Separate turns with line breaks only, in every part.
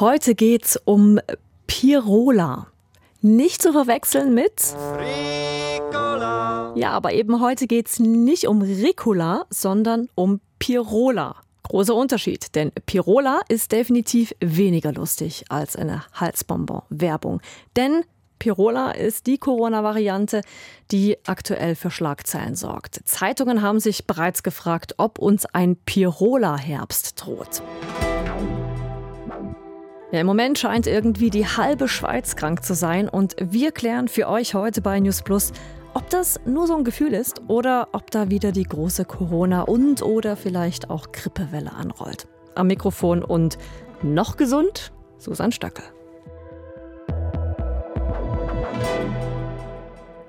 Heute geht's um Pirola. Nicht zu verwechseln mit
Ricola.
Ja, aber eben heute geht's nicht um Ricola, sondern um Pirola. Großer Unterschied, denn Pirola ist definitiv weniger lustig als eine Halsbonbon-Werbung. Denn Pirola ist die Corona-Variante, die aktuell für Schlagzeilen sorgt. Zeitungen haben sich bereits gefragt, ob uns ein Pirola-Herbst droht. Ja, Im Moment scheint irgendwie die halbe Schweiz krank zu sein und wir klären für euch heute bei News Plus, ob das nur so ein Gefühl ist oder ob da wieder die große Corona- und oder vielleicht auch Grippewelle anrollt. Am Mikrofon und noch gesund, Susan Stöckel.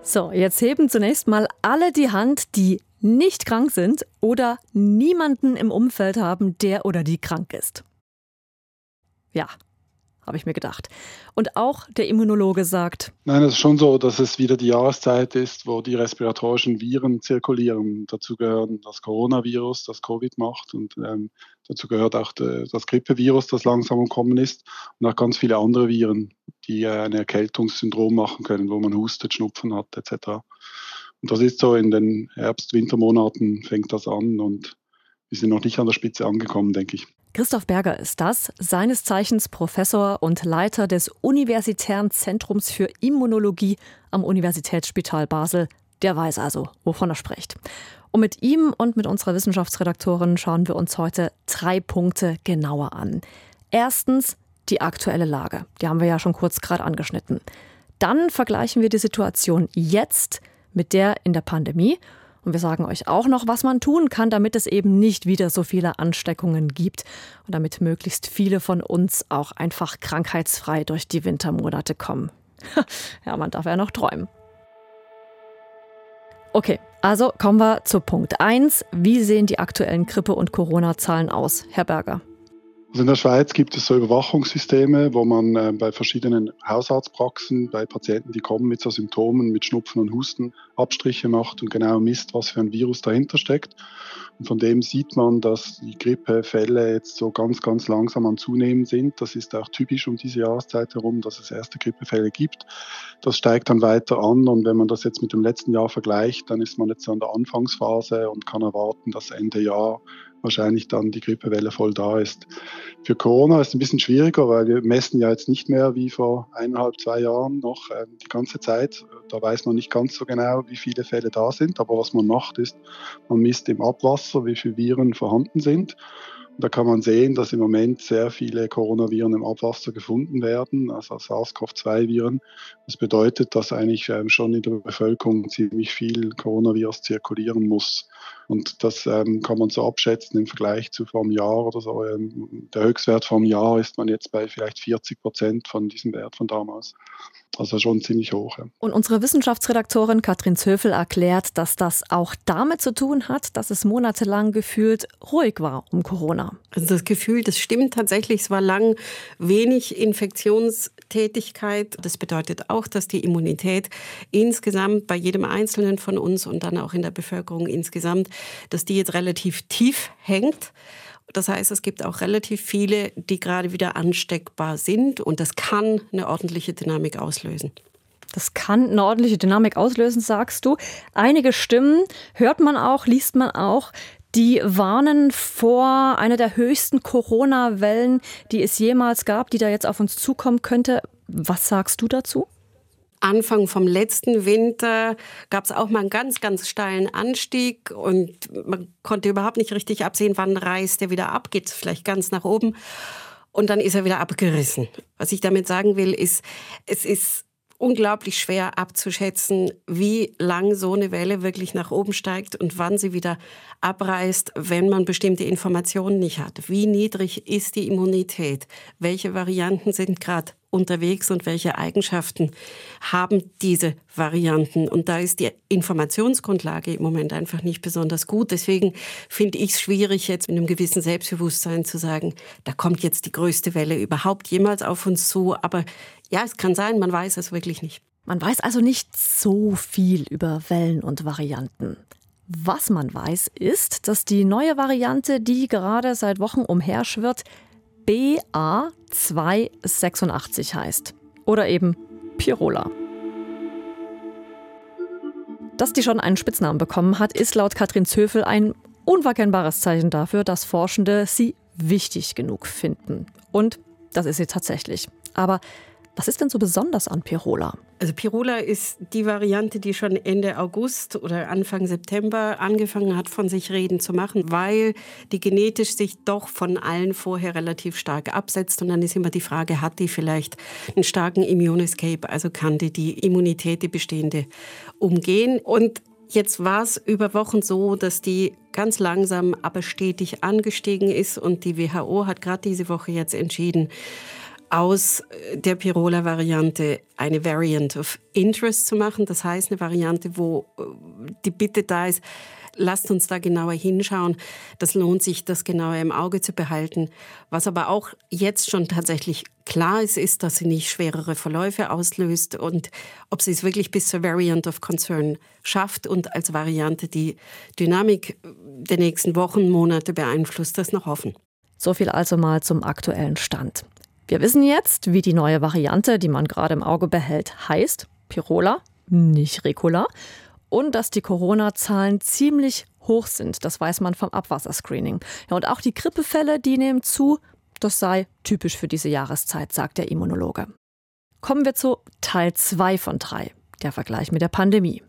So, jetzt heben zunächst mal alle die Hand, die nicht krank sind oder niemanden im Umfeld haben, der oder die krank ist. Ja, habe ich mir gedacht. Und auch der Immunologe sagt,
Nein, es ist schon so, dass es wieder die Jahreszeit ist, wo die respiratorischen Viren zirkulieren. Dazu gehören das Coronavirus, das Covid macht und ähm, dazu gehört auch de, das Grippevirus, das langsam am ist und auch ganz viele andere Viren, die äh, ein Erkältungssyndrom machen können, wo man hustet, Schnupfen hat etc. Und das ist so in den Herbst-Wintermonaten fängt das an und wir sind noch nicht an der Spitze angekommen, denke ich.
Christoph Berger ist das, seines Zeichens Professor und Leiter des Universitären Zentrums für Immunologie am Universitätsspital Basel. Der weiß also, wovon er spricht. Und mit ihm und mit unserer Wissenschaftsredaktorin schauen wir uns heute drei Punkte genauer an. Erstens die aktuelle Lage. Die haben wir ja schon kurz gerade angeschnitten. Dann vergleichen wir die Situation jetzt mit der in der Pandemie und wir sagen euch auch noch, was man tun kann, damit es eben nicht wieder so viele Ansteckungen gibt und damit möglichst viele von uns auch einfach krankheitsfrei durch die Wintermonate kommen. ja, man darf ja noch träumen. Okay, also kommen wir zu Punkt 1. Wie sehen die aktuellen Grippe- und Corona-Zahlen aus, Herr Berger?
Also in der Schweiz gibt es so Überwachungssysteme, wo man äh, bei verschiedenen Hausarztpraxen, bei Patienten, die kommen mit so Symptomen, mit Schnupfen und Husten, Abstriche macht und genau misst, was für ein Virus dahinter steckt. Und von dem sieht man, dass die Grippefälle jetzt so ganz, ganz langsam am Zunehmen sind. Das ist auch typisch um diese Jahreszeit herum, dass es erste Grippefälle gibt. Das steigt dann weiter an und wenn man das jetzt mit dem letzten Jahr vergleicht, dann ist man jetzt an der Anfangsphase und kann erwarten, dass Ende Jahr wahrscheinlich dann die Grippewelle voll da ist. Für Corona ist es ein bisschen schwieriger, weil wir messen ja jetzt nicht mehr wie vor eineinhalb, zwei Jahren noch äh, die ganze Zeit. Da weiß man nicht ganz so genau, wie viele Fälle da sind. Aber was man macht, ist, man misst im Abwasser, wie viele Viren vorhanden sind. Und da kann man sehen, dass im Moment sehr viele Coronaviren im Abwasser gefunden werden, also SARS-CoV-2-Viren. Das bedeutet, dass eigentlich ähm, schon in der Bevölkerung ziemlich viel Coronavirus zirkulieren muss. Und das ähm, kann man so abschätzen im Vergleich zu vor einem Jahr oder so. Ähm, der Höchstwert vor einem Jahr ist man jetzt bei vielleicht 40 Prozent von diesem Wert von damals. Also schon ziemlich hoch. Ja.
Und unsere Wissenschaftsredaktorin Katrin Zöfel erklärt, dass das auch damit zu tun hat, dass es monatelang gefühlt ruhig war um Corona.
Also das Gefühl, das stimmt tatsächlich. Es war lang wenig Infektionstätigkeit. Das bedeutet auch, dass die Immunität insgesamt bei jedem Einzelnen von uns und dann auch in der Bevölkerung insgesamt, dass die jetzt relativ tief hängt. Das heißt, es gibt auch relativ viele, die gerade wieder ansteckbar sind und das kann eine ordentliche Dynamik auslösen.
Das kann eine ordentliche Dynamik auslösen, sagst du. Einige Stimmen hört man auch, liest man auch, die warnen vor einer der höchsten Corona-Wellen, die es jemals gab, die da jetzt auf uns zukommen könnte. Was sagst du dazu?
Anfang vom letzten Winter gab es auch mal einen ganz, ganz steilen Anstieg und man konnte überhaupt nicht richtig absehen, wann reißt der wieder ab, geht vielleicht ganz nach oben und dann ist er wieder abgerissen. Was ich damit sagen will, ist, es ist unglaublich schwer abzuschätzen, wie lang so eine Welle wirklich nach oben steigt und wann sie wieder abreißt, wenn man bestimmte Informationen nicht hat. Wie niedrig ist die Immunität? Welche Varianten sind gerade unterwegs und welche Eigenschaften haben diese Varianten? Und da ist die Informationsgrundlage im Moment einfach nicht besonders gut. Deswegen finde ich es schwierig, jetzt mit einem gewissen Selbstbewusstsein zu sagen, da kommt jetzt die größte Welle überhaupt jemals auf uns zu. Aber ja, es kann sein, man weiß es wirklich nicht.
Man weiß also nicht so viel über Wellen und Varianten. Was man weiß, ist, dass die neue Variante, die gerade seit Wochen umherschwirrt, 286 heißt. Oder eben Pirola. Dass die schon einen Spitznamen bekommen hat, ist laut Katrin Zöfel ein unverkennbares Zeichen dafür, dass Forschende sie wichtig genug finden. Und das ist sie tatsächlich. Aber was ist denn so besonders an Pirola?
Also Pirola ist die Variante, die schon Ende August oder Anfang September angefangen hat, von sich reden zu machen, weil die genetisch sich doch von allen vorher relativ stark absetzt. Und dann ist immer die Frage, hat die vielleicht einen starken Immune Escape, also kann die die Immunität, die bestehende, umgehen? Und Jetzt war es über Wochen so, dass die ganz langsam, aber stetig angestiegen ist und die WHO hat gerade diese Woche jetzt entschieden, aus äh, der Pirola-Variante eine Variant of Interest zu machen. Das heißt, eine Variante, wo äh, die Bitte da ist, lasst uns da genauer hinschauen. Das lohnt sich, das genauer im Auge zu behalten. Was aber auch jetzt schon tatsächlich klar ist, ist, dass sie nicht schwerere Verläufe auslöst und ob sie es wirklich bis zur Variant of Concern schafft und als Variante die Dynamik der nächsten Wochen, Monate beeinflusst, das noch offen.
So viel also mal zum aktuellen Stand. Wir wissen jetzt, wie die neue Variante, die man gerade im Auge behält, heißt. Pirola, nicht Ricola. Und dass die Corona-Zahlen ziemlich hoch sind. Das weiß man vom Abwasserscreening. Ja, und auch die Grippefälle, die nehmen zu. Das sei typisch für diese Jahreszeit, sagt der Immunologe. Kommen wir zu Teil 2 von 3, der Vergleich mit der Pandemie.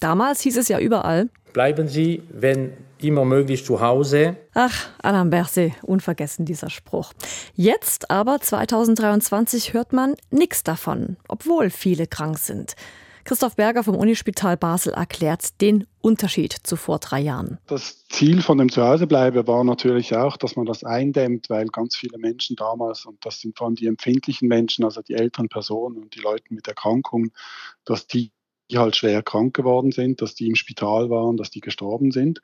Damals hieß es ja überall,
Bleiben Sie, wenn immer möglich, zu Hause.
Ach, Alain Berset, unvergessen dieser Spruch. Jetzt aber, 2023, hört man nichts davon, obwohl viele krank sind. Christoph Berger vom Unispital Basel erklärt den Unterschied zu vor drei Jahren.
Das Ziel von dem Zuhausebleiben war natürlich auch, dass man das eindämmt, weil ganz viele Menschen damals, und das sind vor allem die empfindlichen Menschen, also die älteren Personen und die Leute mit Erkrankungen, dass die die halt schwer krank geworden sind, dass die im Spital waren, dass die gestorben sind.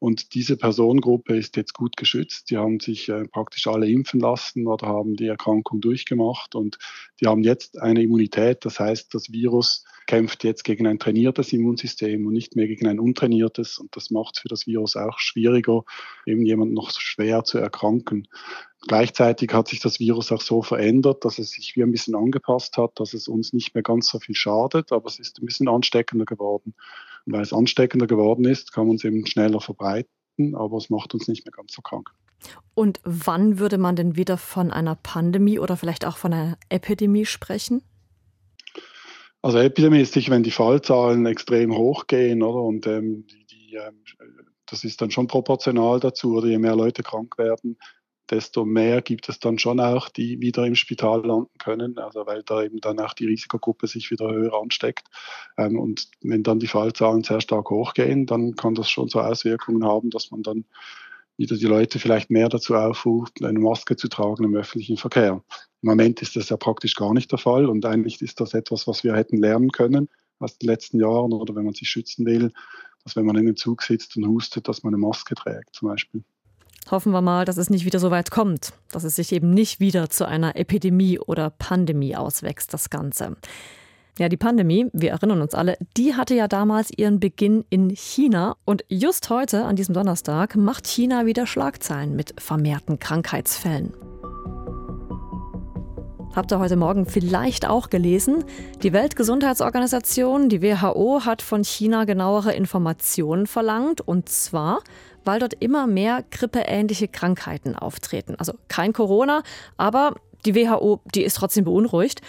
Und diese Personengruppe ist jetzt gut geschützt. Die haben sich äh, praktisch alle impfen lassen oder haben die Erkrankung durchgemacht und die haben jetzt eine Immunität. Das heißt, das Virus kämpft jetzt gegen ein trainiertes Immunsystem und nicht mehr gegen ein untrainiertes. Und das macht es für das Virus auch schwieriger, eben jemand noch schwer zu erkranken. Gleichzeitig hat sich das Virus auch so verändert, dass es sich wie ein bisschen angepasst hat, dass es uns nicht mehr ganz so viel schadet, aber es ist ein bisschen ansteckender geworden. Und weil es ansteckender geworden ist, kann man es eben schneller verbreiten, aber es macht uns nicht mehr ganz so krank.
Und wann würde man denn wieder von einer Pandemie oder vielleicht auch von einer Epidemie sprechen?
Also Epidemie ist sicher, wenn die Fallzahlen extrem hoch gehen, oder? Und ähm, die, die, ähm, das ist dann schon proportional dazu, oder je mehr Leute krank werden, desto mehr gibt es dann schon auch, die wieder im Spital landen können, also weil da eben dann auch die Risikogruppe sich wieder höher ansteckt. Ähm, und wenn dann die Fallzahlen sehr stark hochgehen, dann kann das schon so Auswirkungen haben, dass man dann wieder die Leute vielleicht mehr dazu aufruft, eine Maske zu tragen im öffentlichen Verkehr. Im Moment ist das ja praktisch gar nicht der Fall und eigentlich ist das etwas, was wir hätten lernen können aus den letzten Jahren oder wenn man sich schützen will, dass wenn man in den Zug sitzt und hustet, dass man eine Maske trägt zum Beispiel.
Hoffen wir mal, dass es nicht wieder so weit kommt, dass es sich eben nicht wieder zu einer Epidemie oder Pandemie auswächst, das Ganze. Ja, die Pandemie, wir erinnern uns alle, die hatte ja damals ihren Beginn in China. Und just heute, an diesem Donnerstag, macht China wieder Schlagzeilen mit vermehrten Krankheitsfällen. Habt ihr heute Morgen vielleicht auch gelesen? Die Weltgesundheitsorganisation, die WHO, hat von China genauere Informationen verlangt. Und zwar, weil dort immer mehr grippeähnliche Krankheiten auftreten. Also kein Corona, aber die WHO, die ist trotzdem beunruhigt.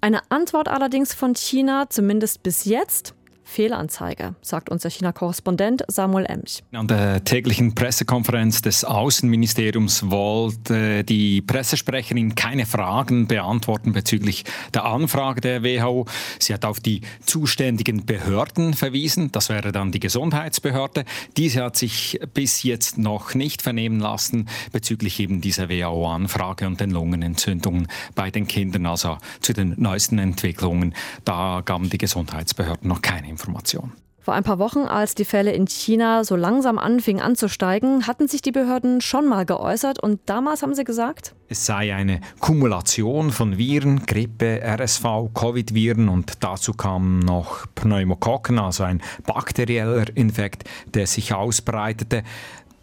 Eine Antwort allerdings von China, zumindest bis jetzt, Fehlanzeige, sagt unser China-Korrespondent Samuel Emch.
An der täglichen Pressekonferenz des Außenministeriums wollte die Pressesprecherin keine Fragen beantworten bezüglich der Anfrage der WHO. Sie hat auf die zuständigen Behörden verwiesen. Das wäre dann die Gesundheitsbehörde. Diese hat sich bis jetzt noch nicht vernehmen lassen bezüglich eben dieser WHO-Anfrage und den Lungenentzündungen bei den Kindern. Also zu den neuesten Entwicklungen. Da gaben die Gesundheitsbehörden noch keine Informationen. Information.
Vor ein paar Wochen, als die Fälle in China so langsam anfingen anzusteigen, hatten sich die Behörden schon mal geäußert und damals haben sie gesagt,
es sei eine Kumulation von Viren, Grippe, RSV, Covid-Viren und dazu kamen noch Pneumokokken, also ein bakterieller Infekt, der sich ausbreitete.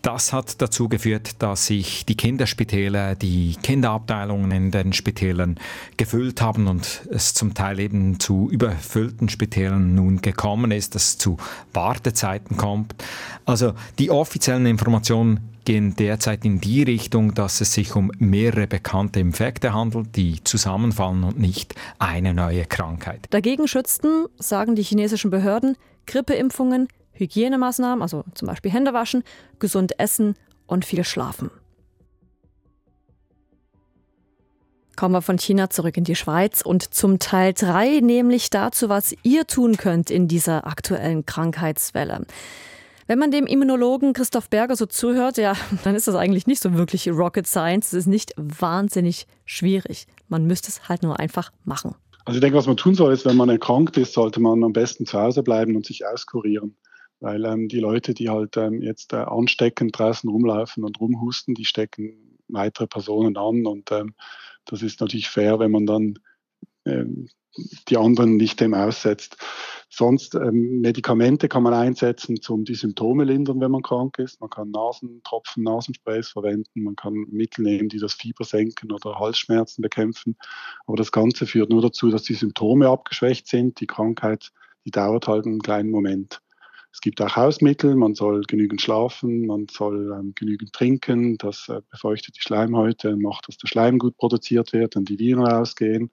Das hat dazu geführt, dass sich die Kinderspitäle, die Kinderabteilungen in den Spitälern gefüllt haben und es zum Teil eben zu überfüllten Spitälern nun gekommen ist, dass es zu Wartezeiten kommt. Also die offiziellen Informationen gehen derzeit in die Richtung, dass es sich um mehrere bekannte Infekte handelt, die zusammenfallen und nicht eine neue Krankheit.
Dagegen schützten, sagen die chinesischen Behörden, Grippeimpfungen, Hygienemaßnahmen, also zum Beispiel Hände waschen, gesund essen und viel schlafen. Kommen wir von China zurück in die Schweiz und zum Teil 3, nämlich dazu, was ihr tun könnt in dieser aktuellen Krankheitswelle. Wenn man dem Immunologen Christoph Berger so zuhört, ja, dann ist das eigentlich nicht so wirklich Rocket Science. Es ist nicht wahnsinnig schwierig. Man müsste es halt nur einfach machen.
Also ich denke, was man tun soll, ist, wenn man erkrankt ist, sollte man am besten zu Hause bleiben und sich auskurieren. Weil ähm, die Leute, die halt ähm, jetzt äh, ansteckend draußen rumlaufen und rumhusten, die stecken weitere Personen an. Und ähm, das ist natürlich fair, wenn man dann ähm, die anderen nicht dem aussetzt. Sonst ähm, Medikamente kann man einsetzen, um die Symptome lindern, wenn man krank ist. Man kann Nasentropfen, Nasensprays verwenden, man kann Mittel nehmen, die das Fieber senken oder Halsschmerzen bekämpfen. Aber das Ganze führt nur dazu, dass die Symptome abgeschwächt sind. Die Krankheit, die dauert halt einen kleinen Moment. Es gibt auch Hausmittel, man soll genügend schlafen, man soll ähm, genügend trinken, das äh, befeuchtet die Schleimhäute und macht, dass der Schleim gut produziert wird und die Viren rausgehen.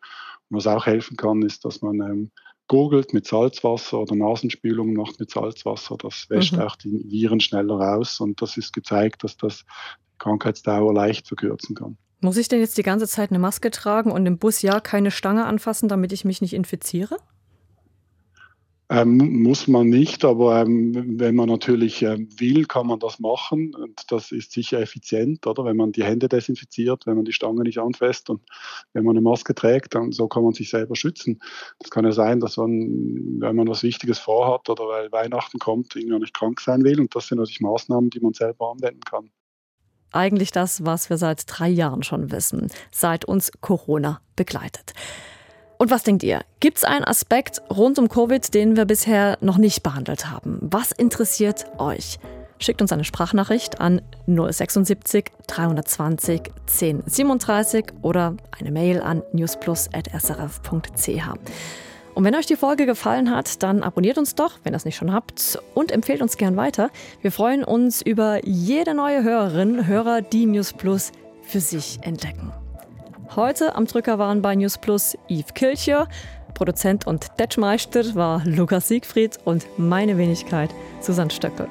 Und was auch helfen kann, ist, dass man ähm, gurgelt mit Salzwasser oder Nasenspülungen macht mit Salzwasser. Das wäscht mhm. auch die Viren schneller raus und das ist gezeigt, dass das die Krankheitsdauer leicht verkürzen kann.
Muss ich denn jetzt die ganze Zeit eine Maske tragen und im Bus ja keine Stange anfassen, damit ich mich nicht infiziere?
Ähm, muss man nicht, aber ähm, wenn man natürlich ähm, will, kann man das machen. Und das ist sicher effizient, oder? Wenn man die Hände desinfiziert, wenn man die Stange nicht anfasst und wenn man eine Maske trägt, dann so kann man sich selber schützen. Das kann ja sein, dass man, wenn man was Wichtiges vorhat oder weil Weihnachten kommt, irgendwie nicht krank sein will. Und das sind natürlich Maßnahmen, die man selber anwenden kann.
Eigentlich das, was wir seit drei Jahren schon wissen, seit uns Corona begleitet. Und was denkt ihr? Gibt es einen Aspekt rund um Covid, den wir bisher noch nicht behandelt haben? Was interessiert euch? Schickt uns eine Sprachnachricht an 076 320 1037 oder eine Mail an newsplus.srf.ch. Und wenn euch die Folge gefallen hat, dann abonniert uns doch, wenn ihr es nicht schon habt, und empfehlt uns gern weiter. Wir freuen uns über jede neue Hörerin, Hörer, die News Plus für sich entdecken. Heute am Drücker waren bei News Plus Yves Kilcher, Produzent und Detschmeister war Lukas Siegfried und meine Wenigkeit Susanne Stöckel.